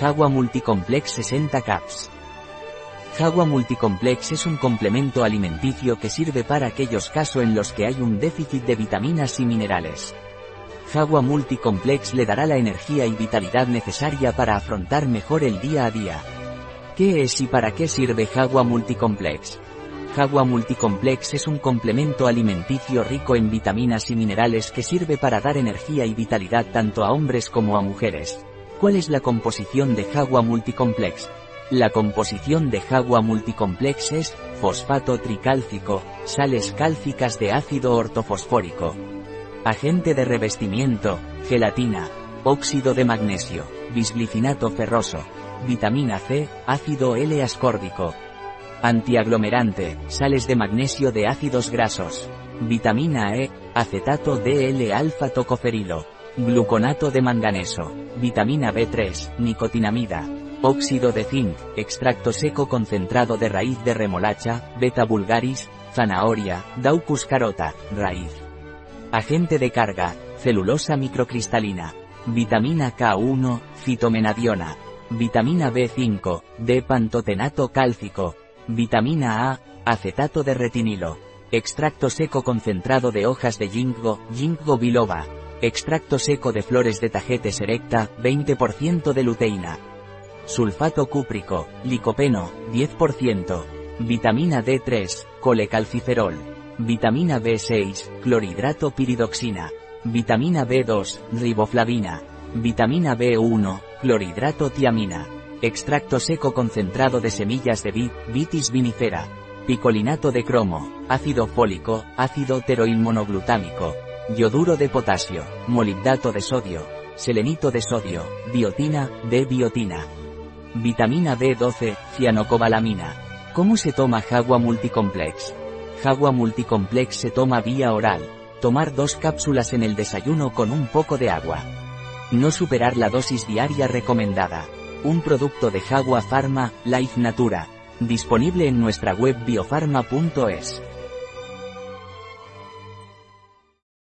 Jagua Multicomplex 60 Caps. Jagua Multicomplex es un complemento alimenticio que sirve para aquellos casos en los que hay un déficit de vitaminas y minerales. Jagua Multicomplex le dará la energía y vitalidad necesaria para afrontar mejor el día a día. ¿Qué es y para qué sirve Jagua Multicomplex? Jagua Multicomplex es un complemento alimenticio rico en vitaminas y minerales que sirve para dar energía y vitalidad tanto a hombres como a mujeres. ¿Cuál es la composición de Jagua Multicomplex? La composición de Jagua Multicomplex es fosfato tricálcico, sales cálcicas de ácido ortofosfórico, agente de revestimiento, gelatina, óxido de magnesio, bisglicinato ferroso, vitamina C, ácido L-ascórbico, antiaglomerante, sales de magnesio de ácidos grasos, vitamina E, acetato DL-alfa-tocoferilo, gluconato de manganeso, vitamina B3, nicotinamida, óxido de zinc, extracto seco concentrado de raíz de remolacha, beta vulgaris, zanahoria, daucus carota, raíz. Agente de carga, celulosa microcristalina, vitamina K1, fitomenadiona, vitamina B5, D-pantotenato cálcico, vitamina A, acetato de retinilo, extracto seco concentrado de hojas de ginkgo, ginkgo biloba, Extracto seco de flores de tagetes erecta, 20% de luteína. Sulfato cúprico, licopeno, 10%. Vitamina D3, colecalciferol. Vitamina B6, clorhidrato piridoxina. Vitamina B2, riboflavina. Vitamina B1, clorhidrato tiamina. Extracto seco concentrado de semillas de vid, vitis vinifera. Picolinato de cromo, ácido fólico, ácido teroilmonoglutámico, Yoduro de potasio, molibdato de sodio, selenito de sodio, biotina, D-biotina. Vitamina B12, cianocobalamina. ¿Cómo se toma Jagua Multicomplex? Jagua Multicomplex se toma vía oral. Tomar dos cápsulas en el desayuno con un poco de agua. No superar la dosis diaria recomendada. Un producto de Jagua Pharma, Life Natura. Disponible en nuestra web biofarma.es.